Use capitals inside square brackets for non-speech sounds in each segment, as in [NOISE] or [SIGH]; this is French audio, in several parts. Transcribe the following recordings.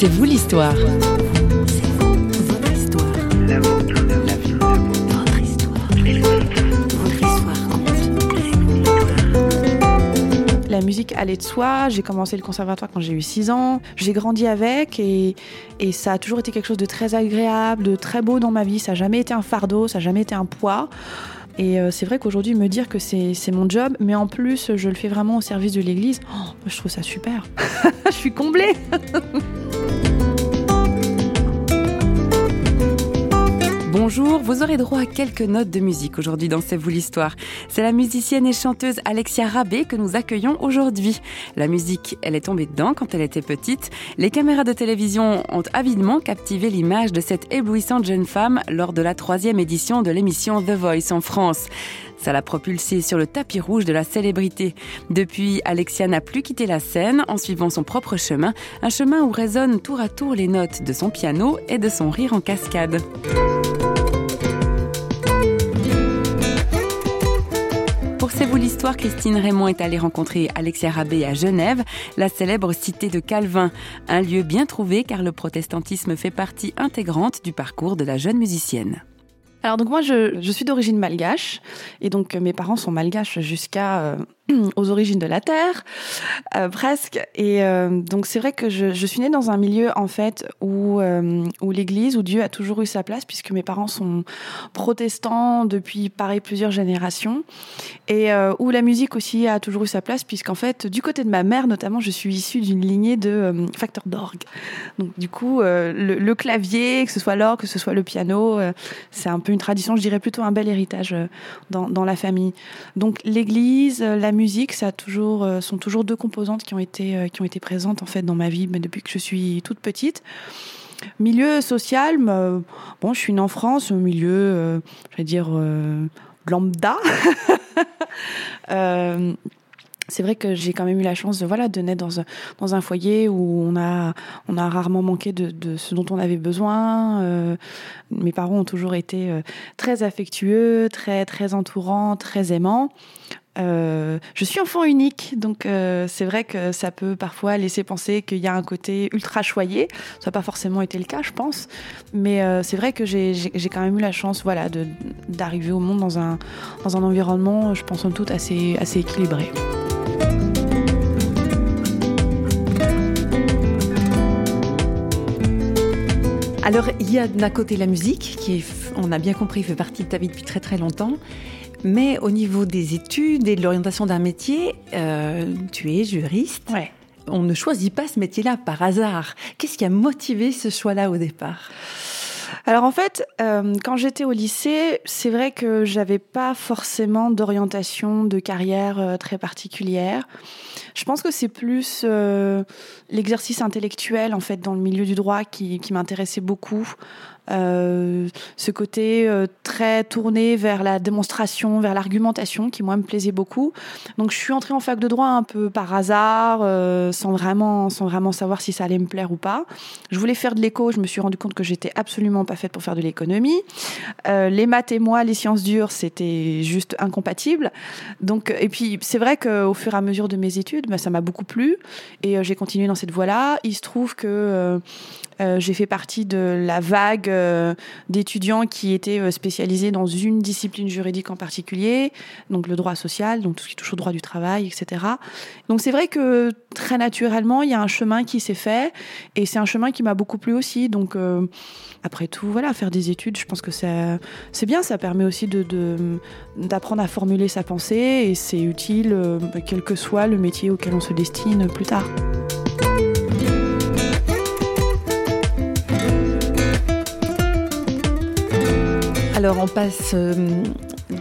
C'est vous l'histoire. La musique allait de soi. J'ai commencé le conservatoire quand j'ai eu 6 ans. J'ai grandi avec et, ça a toujours été quelque chose de très agréable, de très beau dans ma vie. Ça n'a jamais été un fardeau, ça n'a jamais été un poids. Et euh, c'est vrai qu'aujourd'hui, me dire que c'est c'est mon job, mais en plus, je le fais vraiment au service de l'Église, oh, je trouve ça super. [LAUGHS] je suis comblée. [LAUGHS] Bonjour, vous aurez droit à quelques notes de musique aujourd'hui dans C'est vous l'histoire. C'est la musicienne et chanteuse Alexia Rabé que nous accueillons aujourd'hui. La musique, elle est tombée dedans quand elle était petite. Les caméras de télévision ont avidement captivé l'image de cette éblouissante jeune femme lors de la troisième édition de l'émission The Voice en France. Ça l'a propulsée sur le tapis rouge de la célébrité. Depuis, Alexia n'a plus quitté la scène en suivant son propre chemin, un chemin où résonnent tour à tour les notes de son piano et de son rire en cascade. Pour C'est vous l'histoire, Christine Raymond est allée rencontrer Alexia Rabé à Genève, la célèbre cité de Calvin. Un lieu bien trouvé car le protestantisme fait partie intégrante du parcours de la jeune musicienne. Alors donc moi je, je suis d'origine malgache. Et donc mes parents sont malgaches jusqu'à euh, [CLEARS THROAT] aux origines de la terre euh, presque. Et euh, donc c'est vrai que je, je suis née dans un milieu en fait où où l'Église où Dieu a toujours eu sa place puisque mes parents sont protestants depuis pareil plusieurs générations. Et où la musique aussi a toujours eu sa place puisqu'en fait du côté de ma mère notamment je suis issue d'une lignée de facteurs d'orgue. Donc du coup le, le clavier que ce soit l'orgue que ce soit le piano c'est un peu une tradition, je dirais plutôt un bel héritage euh, dans, la famille. Donc l'église, euh, la musique, ça a toujours, euh, sont toujours deux composantes qui ont été, qui ont été présentes en fait dans ma vie, mais depuis que je suis toute petite. Milieu social, euh, bon, je suis née en France, milieu, je vais dire lambda. [LAUGHS] c'est vrai que j'ai quand même eu la chance de voilà de naître dans un, foyer où on a on a rarement manqué de, ce dont on avait besoin. Euh, mes parents ont toujours été euh, très affectueux, très très entourants, très aimants. Euh, je suis enfant unique, donc c'est vrai que ça peut parfois laisser penser qu'il y a un côté ultra choyé. Ça n'a pas forcément été le cas, je pense, mais c'est vrai que j'ai quand même eu la chance, voilà, d'arriver au monde dans un dans un environnement, je pense en tout assez assez équilibré. Alors, il y a d'un côté la musique, qui, est, on a bien compris, fait partie de ta vie depuis très très longtemps. Mais au niveau des études et de l'orientation d'un métier, euh, tu es juriste. Ouais. On ne choisit pas ce métier-là par hasard. Qu'est-ce qui a motivé ce choix-là au départ? Alors en fait, euh, quand j'étais au lycée, c'est vrai que j'avais pas forcément d'orientation de carrière euh, très particulière. Je pense que c'est plus euh, l'exercice intellectuel en fait dans le milieu du droit qui, qui m'intéressait beaucoup. Euh, ce côté euh, très tourné vers la démonstration, vers l'argumentation, qui moi me plaisait beaucoup. Donc je suis entrée en fac de droit un peu par hasard, euh, sans vraiment, sans vraiment savoir si ça allait me plaire ou pas. Je voulais faire de l'éco, je me suis rendu compte que j'étais absolument pas faite pour faire de l'économie. Les maths et moi, les sciences dures, c'était juste incompatible. Donc, et puis c'est vrai qu'au fur et à mesure de mes études, bah, ça m'a beaucoup plu et j'ai continué dans cette voie-là. Il se trouve que euh, euh, j'ai fait partie de la vague euh, d'étudiants qui étaient spécialisés dans une discipline juridique en particulier, donc le droit social, donc tout ce qui touche au droit du travail, etc. Donc c'est vrai que très naturellement, il y a un chemin qui s'est fait et c'est un chemin qui m'a beaucoup plu aussi. Donc après tout, voilà, faire des études, je pense que c'est bien, ça permet aussi d'apprendre à formuler sa pensée et c'est utile, quel que soit le métier auquel on se destine plus tard. Alors, on passe euh,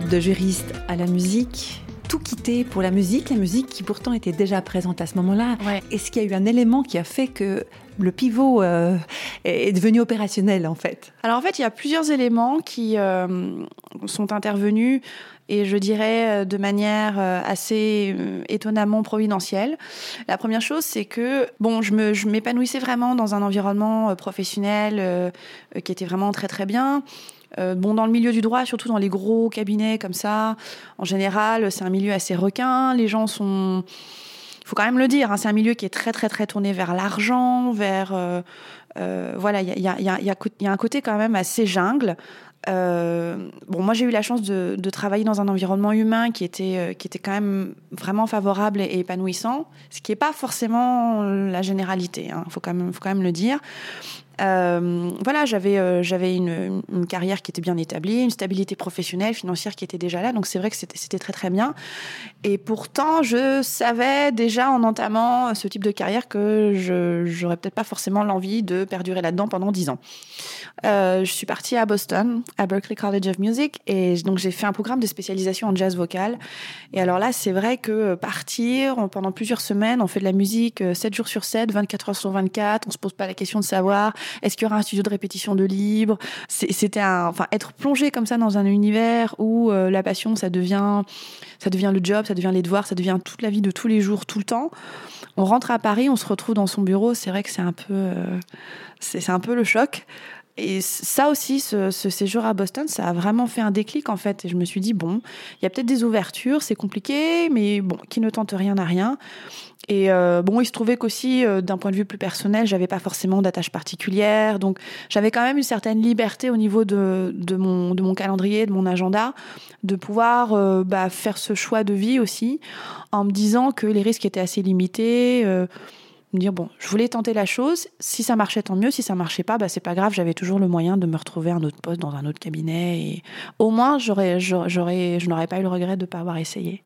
de juriste à la musique. Tout quitter pour la musique, la musique qui pourtant était déjà présente à ce moment-là. Ouais. Est-ce qu'il y a eu un élément qui a fait que le pivot euh, est devenu opérationnel en fait? Alors en fait, il y a plusieurs éléments qui euh, sont intervenus et je dirais de manière assez étonnamment providentielle. La première chose, c'est que bon, je m'épanouissais vraiment dans un environnement professionnel euh, qui était vraiment très très bien. Euh, bon, dans le milieu du droit, surtout dans les gros cabinets comme ça, en général, c'est un milieu assez requin. Les gens sont faut quand même le dire, hein, c'est un milieu qui est très très très tourné vers l'argent, vers voilà, il y a, un côté quand même assez jungle. Euh, bon, moi j'ai eu la chance de, travailler dans un environnement humain qui était, qui était quand même vraiment favorable et, épanouissant, ce qui n'est pas forcément la généralité, il hein, faut quand même le dire. Euh, voilà, j'avais euh, j'avais une, une, carrière qui était bien établie, une stabilité professionnelle, financière qui était déjà là, donc c'est vrai que c'était très très bien. Et pourtant, je savais déjà en entamant ce type de carrière que je j'aurais peut-être pas forcément l'envie de perdurer là-dedans pendant dix ans. Euh, je suis partie à Boston, à Berklee College of Music, et donc j'ai fait un programme de spécialisation en jazz vocal. Et alors là, c'est vrai que partir pendant plusieurs semaines, on fait de la musique 7 jours sur 7, 24 heures sur 24, on se pose pas la question de savoir est-ce qu'il y aura un studio de répétition de libre? C'était un, enfin, être plongé comme ça dans un univers où euh, la passion, ça devient, ça devient le job, ça devient les devoirs, ça devient toute la vie de tous les jours, tout le temps. On rentre à Paris, on se retrouve dans son bureau. C'est vrai que c'est un peu, euh, c'est un peu le choc. Et ça aussi, ce, séjour à Boston, ça a vraiment fait un déclic en fait. Et je me suis dit, bon, il y a peut-être des ouvertures, c'est compliqué, mais bon, qui ne tente rien n'a rien. Et euh, bon, il se trouvait qu'aussi, euh, d'un point de vue plus personnel, j'avais pas forcément d'attache particulière. Donc, j'avais quand même une certaine liberté au niveau de, de, mon, de mon calendrier, de mon agenda, de pouvoir euh, bah, faire ce choix de vie aussi, en me disant que les risques étaient assez limités. me dire, bon, je voulais tenter la chose. Si ça marchait, tant mieux. Si ça marchait pas, bah, c'est pas grave. J'avais toujours le moyen de me retrouver un autre poste dans un autre cabinet. Et au moins, j'aurais, j'aurais, je n'aurais pas eu le regret de ne pas avoir essayé.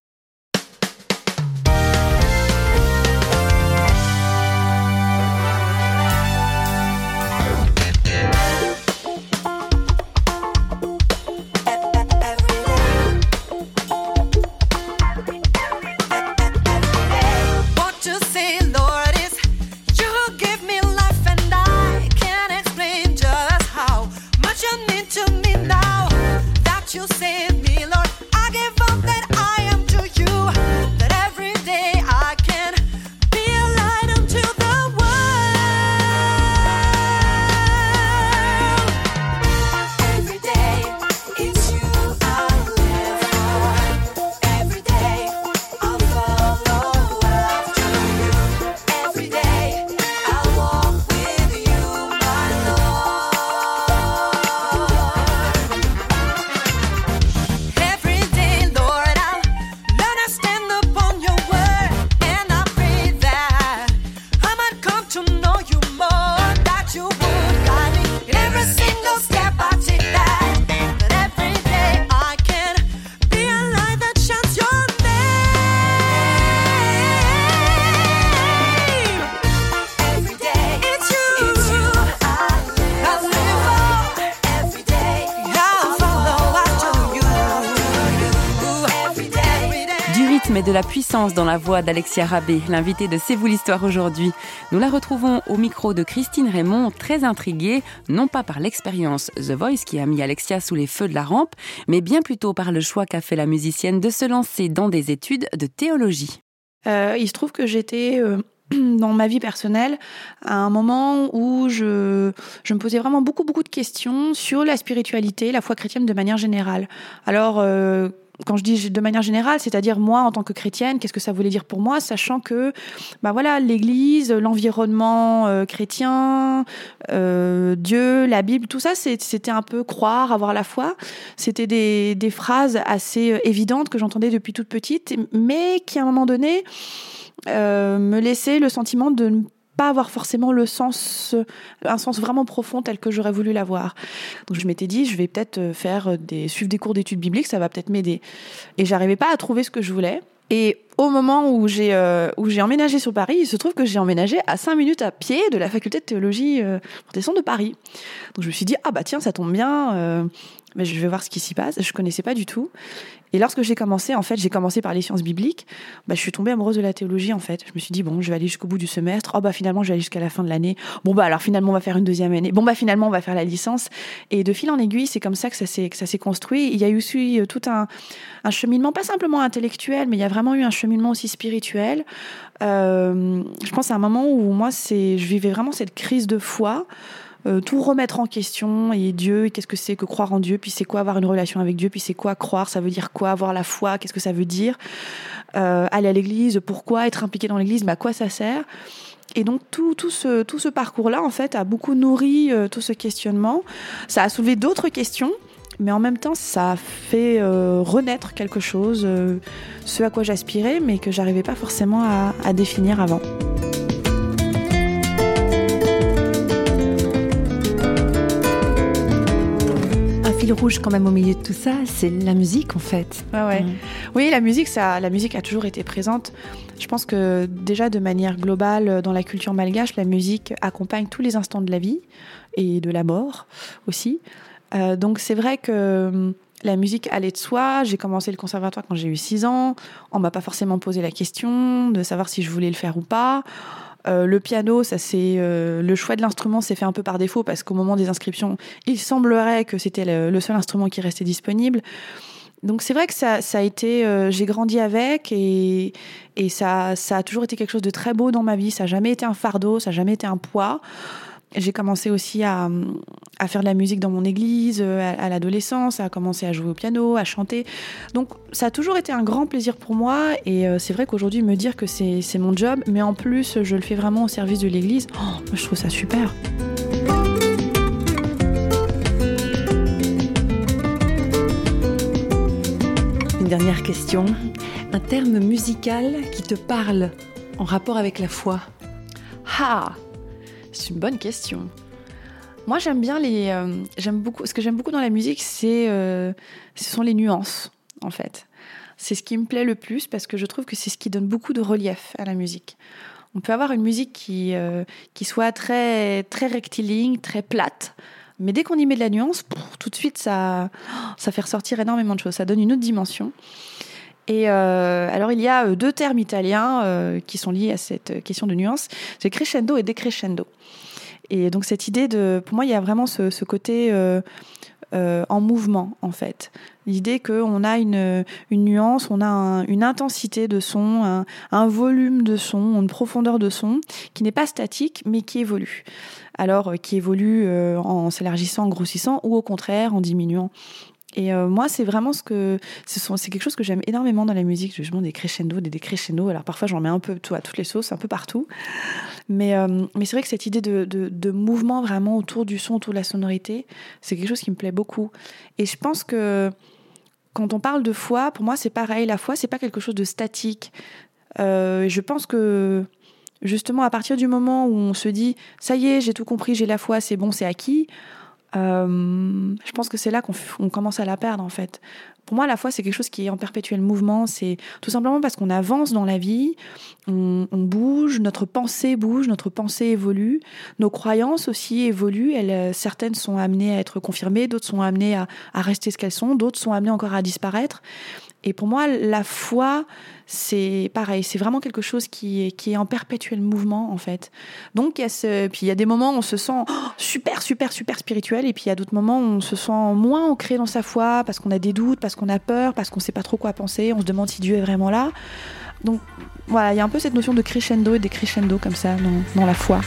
De la puissance dans la voix d'Alexia Rabé, l'invitée de C'est vous l'histoire aujourd'hui. Nous la retrouvons au micro de Christine Raymond, très intriguée, non pas par l'expérience The Voice qui a mis Alexia sous les feux de la rampe, mais bien plutôt par le choix qu'a fait la musicienne de se lancer dans des études de théologie. Euh, il se trouve que j'étais euh, [CLEARS THROAT] dans ma vie personnelle à un moment où je, je me posais vraiment beaucoup beaucoup de questions sur la spiritualité, la foi chrétienne de manière générale. Alors euh, quand je dis de manière générale, c'est-à-dire moi en tant que chrétienne, qu'est-ce que ça voulait dire pour moi, sachant que, bah voilà, l'Église, l'environnement euh, chrétien, euh, Dieu, la Bible, tout ça, c'était un peu croire, avoir la foi. C'était des, des, phrases assez euh, évidentes que j'entendais depuis toute petite, mais qui à un moment donné me laissaient le sentiment de ne pas avoir forcément le sens, un sens vraiment profond tel que j'aurais voulu l'avoir. Donc je m'étais dit, je vais peut-être euh, faire des, suivre des cours d'études bibliques, ça va peut-être m'aider. Et j'arrivais pas à trouver ce que je voulais. Et au moment où j'ai euh, où j'ai emménagé sur Paris, il se trouve que j'ai emménagé à 5 minutes à pied de la faculté de théologie euh, de Paris. Donc je me suis dit ah bah tiens ça tombe bien, euh, mais je vais voir ce qui s'y passe. Je connaissais pas du tout. Et lorsque j'ai commencé, en fait, j'ai commencé par les sciences bibliques. Bah, je suis tombée amoureuse de la théologie, en fait. Je me suis dit, bon, je vais aller jusqu'au bout du semestre. Oh, bah, finalement, je vais aller jusqu'à la fin de l'année. Bon, bah, alors, finalement, on va faire une deuxième année. Bon, bah, finalement, on va faire la licence. Et de fil en aiguille, c'est comme ça que ça s'est, construit. Il y a eu aussi euh, tout un, un cheminement, pas simplement intellectuel, mais il y a vraiment eu un cheminement aussi spirituel. Euh, je pense à un moment où moi, je vivais vraiment cette crise de foi tout remettre en question. Et Dieu, qu'est-ce que c'est que croire en Dieu, puis c'est quoi avoir une relation avec Dieu, puis c'est quoi croire, ça veut dire quoi, avoir la foi, qu'est-ce que ça veut dire, aller à l'église, pourquoi être impliqué dans l'église, mais à quoi ça sert? Et donc tout, tout ce, tout ce parcours-là, en fait, a beaucoup nourri tout ce questionnement. Ça a soulevé d'autres questions mais en même temps, ça a fait euh, renaître quelque chose, euh, ce à quoi j'aspirais, mais que j'arrivais pas forcément à, définir avant. Fil rouge quand même au milieu de tout ça, c'est la musique en fait. ouais. Mmh. Oui, la musique, ça, la musique a toujours été présente. Je pense que déjà de manière globale, dans la culture malgache, la musique accompagne tous les instants de la vie et de la mort aussi. Euh, donc c'est vrai que hum, la musique allait de soi. J'ai commencé le conservatoire quand j'ai eu 6 ans. On m'a pas forcément posé la question de savoir si je voulais le faire ou pas. Euh, le piano, ça c'est euh, le choix de l'instrument s'est fait un peu par défaut parce qu'au moment des inscriptions, il semblerait que c'était le, seul instrument qui restait disponible. Donc c'est vrai que ça, a été, j'ai grandi avec et, et ça, ça a toujours été quelque chose de très beau dans ma vie. Ça n'a jamais été un fardeau, ça n'a jamais été un poids. J'ai commencé aussi à, à, faire de la musique dans mon église euh, à, l'adolescence, à commencer à jouer au piano, à chanter. Donc ça a toujours été un grand plaisir pour moi et euh, c'est vrai qu'aujourd'hui me dire que c'est mon job, mais en plus je le fais vraiment au service de l'église, oh, je trouve ça super. Une dernière question. Un terme musical qui te parle en rapport avec la foi? Ah c'est une bonne question. Moi, j'aime bien les. Euh, j'aime beaucoup. Ce que j'aime beaucoup dans la musique, c'est, euh, ce sont les nuances, en fait. C'est ce qui me plaît le plus parce que je trouve que c'est ce qui donne beaucoup de relief à la musique. On peut avoir une musique qui, euh, qui soit très, très rectiligne, très plate, mais dès qu'on y met de la nuance, tout de suite, ça, ça fait ressortir énormément de choses. Ça donne une autre dimension. Et alors, il y a deux termes italiens qui sont liés à cette question de nuance c'est crescendo et decrescendo. Et donc cette idée de, pour moi, il y a vraiment ce, côté euh, euh, en mouvement en fait. L'idée qu'on a une, une, nuance, on a une intensité de son, un, volume de son, une profondeur de son qui n'est pas statique mais qui évolue. Alors euh, qui évolue en s'élargissant, en grossissant ou au contraire en diminuant. Et moi, c'est vraiment ce que c'est quelque chose que j'aime énormément dans la musique, justement des crescendo, des décrescendo. Alors parfois, j'en mets un peu tout à toutes les sauces, un peu partout. Mais, euh, mais c'est vrai que cette idée de, de, mouvement vraiment autour du son, autour de la sonorité, c'est quelque chose qui me plaît beaucoup. Et je pense que quand on parle de foi, pour moi, c'est pareil. La foi, c'est pas quelque chose de statique. Euh, je pense que justement, à partir du moment où on se dit, ça y est, j'ai tout compris, j'ai la foi, c'est bon, c'est acquis. Euh, je pense que c'est là qu'on commence à la perdre en fait. Pour moi, la foi, c'est quelque chose qui est en perpétuel mouvement. C'est tout simplement parce qu'on avance dans la vie, on, bouge, notre pensée bouge, notre pensée évolue, nos croyances aussi évoluent. Elles, euh, certaines sont amenées à être confirmées, d'autres sont amenées à, rester ce qu'elles sont, d'autres sont amenées encore à disparaître. Et pour moi, la foi, c'est pareil, c'est vraiment quelque chose qui est, en perpétuel mouvement, en fait. Donc, il y a puis il y a des moments où on se sent oh, super, super, super spirituel, et puis il y a d'autres moments où on se sent moins ancré dans sa foi, parce qu'on a des doutes, parce qu'on a peur, parce qu'on ne sait pas trop quoi penser, on se demande si Dieu est vraiment là. Donc, voilà, il y a un peu cette notion de crescendo et des crescendo comme ça dans la foi.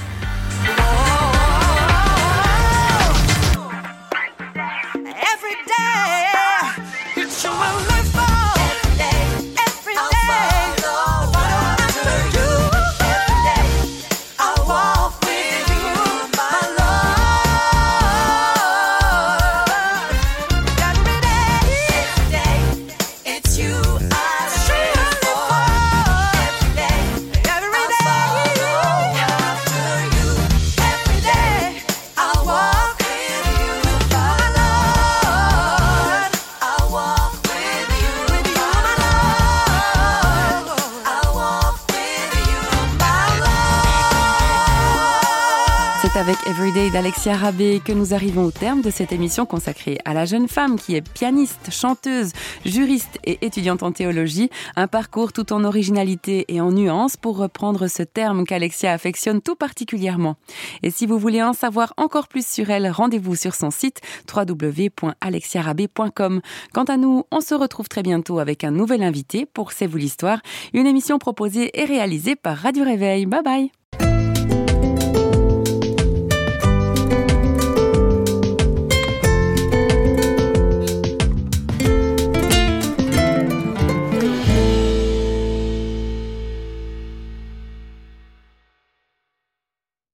Avec Everyday d'Alexia Rabé que nous arrivons au terme de cette émission consacrée à la jeune femme qui est pianiste, chanteuse, juriste et étudiante en théologie. Un parcours tout en originalité et en nuance pour reprendre ce terme qu'Alexia affectionne tout particulièrement. Et si vous voulez en savoir encore plus sur elle, rendez-vous sur son site www.alexiarabé.com. Quant à nous, on se retrouve très bientôt avec un nouvel invité pour C'est vous l'histoire, une émission proposée et réalisée par Radio Réveil. Bye bye